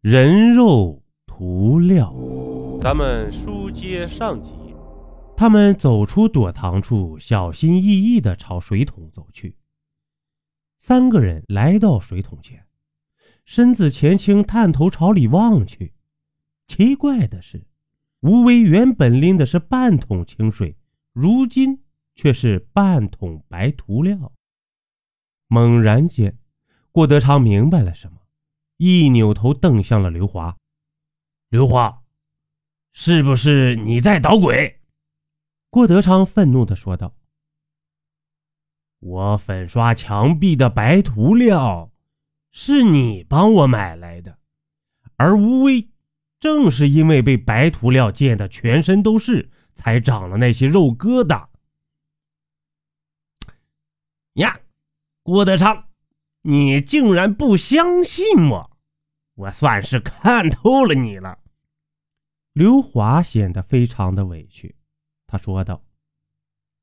人肉涂料。咱们书接上集，他们走出躲藏处，小心翼翼地朝水桶走去。三个人来到水桶前，身子前倾，探头朝里望去。奇怪的是，吴威原本拎的是半桶清水，如今却是半桶白涂料。猛然间，郭德昌明白了什么，一扭头瞪向了刘华。刘华，是不是你在捣鬼？郭德昌愤怒地说道。我粉刷墙壁的白涂料，是你帮我买来的，而吴威正是因为被白涂料溅得全身都是，才长了那些肉疙瘩。呀，郭德昌，你竟然不相信我，我算是看透了你了。刘华显得非常的委屈，他说道。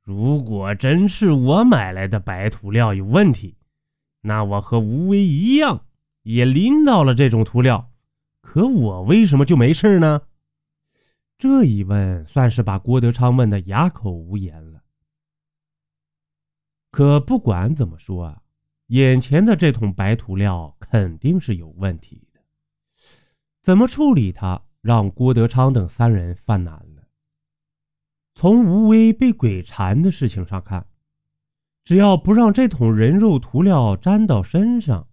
如果真是我买来的白涂料有问题，那我和吴威一样也淋到了这种涂料，可我为什么就没事呢？这一问算是把郭德昌问的哑口无言了。可不管怎么说啊，眼前的这桶白涂料肯定是有问题，怎么处理他，让郭德昌等三人犯难了。从吴威被鬼缠的事情上看，只要不让这桶人肉涂料沾到身上，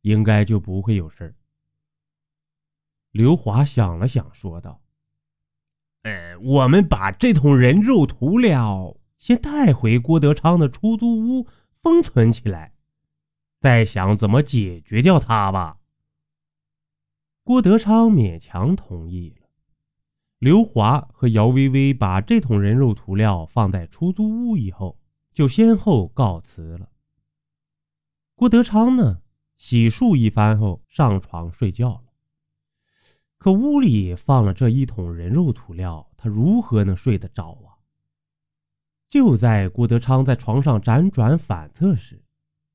应该就不会有事刘华想了想，说道：“呃，我们把这桶人肉涂料先带回郭德昌的出租屋封存起来，再想怎么解决掉它吧。”郭德昌勉强同意了。刘华和姚薇薇把这桶人肉涂料放在出租屋以后，就先后告辞了。郭德昌呢，洗漱一番后上床睡觉了。可屋里放了这一桶人肉涂料，他如何能睡得着啊？就在郭德昌在床上辗转反侧时，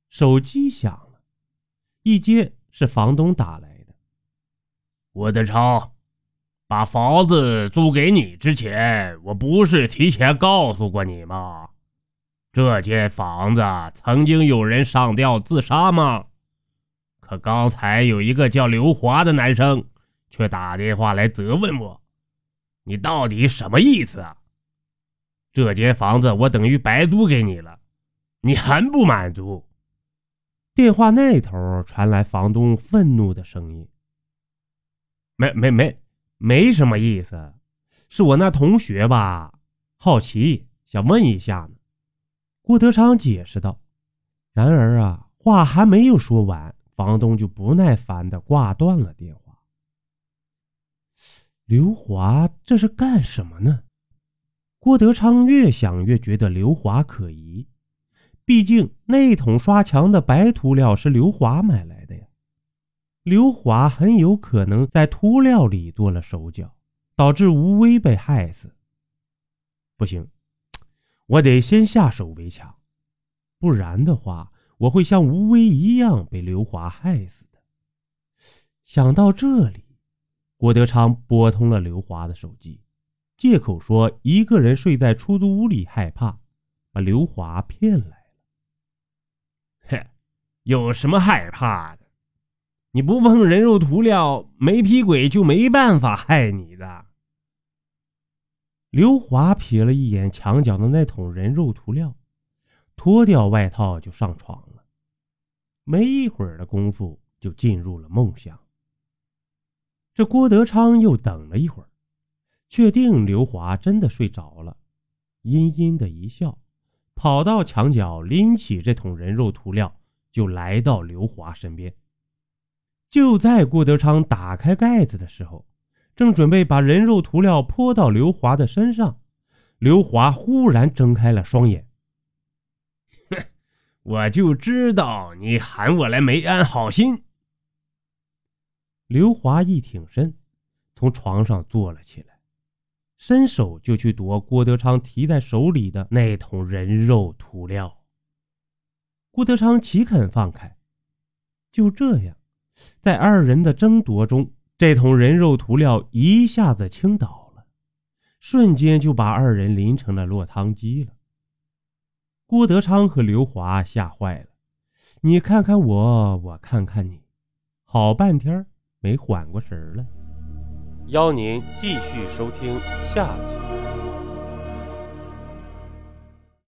手机响了，一接是房东打来我的。郭德昌。把房子租给你之前，我不是提前告诉过你吗？这间房子曾经有人上吊自杀吗？可刚才有一个叫刘华的男生却打电话来责问我，你到底什么意思啊？这间房子我等于白租给你了，你还不满足？电话那头传来房东愤怒的声音：“没没没。”没什么意思，是我那同学吧，好奇想问一下呢。郭德昌解释道。然而啊，话还没有说完，房东就不耐烦的挂断了电话。刘华这是干什么呢？郭德昌越想越觉得刘华可疑，毕竟那桶刷墙的白涂料是刘华买来的。刘华很有可能在涂料里做了手脚，导致吴威被害死。不行，我得先下手为强，不然的话，我会像吴威一样被刘华害死的。想到这里，郭德昌拨通了刘华的手机，借口说一个人睡在出租屋里害怕，把刘华骗来了。哼，有什么害怕的？你不碰人肉涂料，没皮鬼就没办法害你的。刘华瞥了一眼墙角的那桶人肉涂料，脱掉外套就上床了。没一会儿的功夫，就进入了梦乡。这郭德昌又等了一会儿，确定刘华真的睡着了，阴阴的一笑，跑到墙角拎起这桶人肉涂料，就来到刘华身边。就在郭德昌打开盖子的时候，正准备把人肉涂料泼到刘华的身上，刘华忽然睁开了双眼。哼，我就知道你喊我来没安好心。刘华一挺身，从床上坐了起来，伸手就去夺郭德昌提在手里的那桶人肉涂料。郭德昌岂肯放开？就这样。在二人的争夺中，这桶人肉涂料一下子倾倒了，瞬间就把二人淋成了落汤鸡了。郭德昌和刘华吓坏了，你看看我，我看看你，好半天没缓过神来。邀您继续收听下集。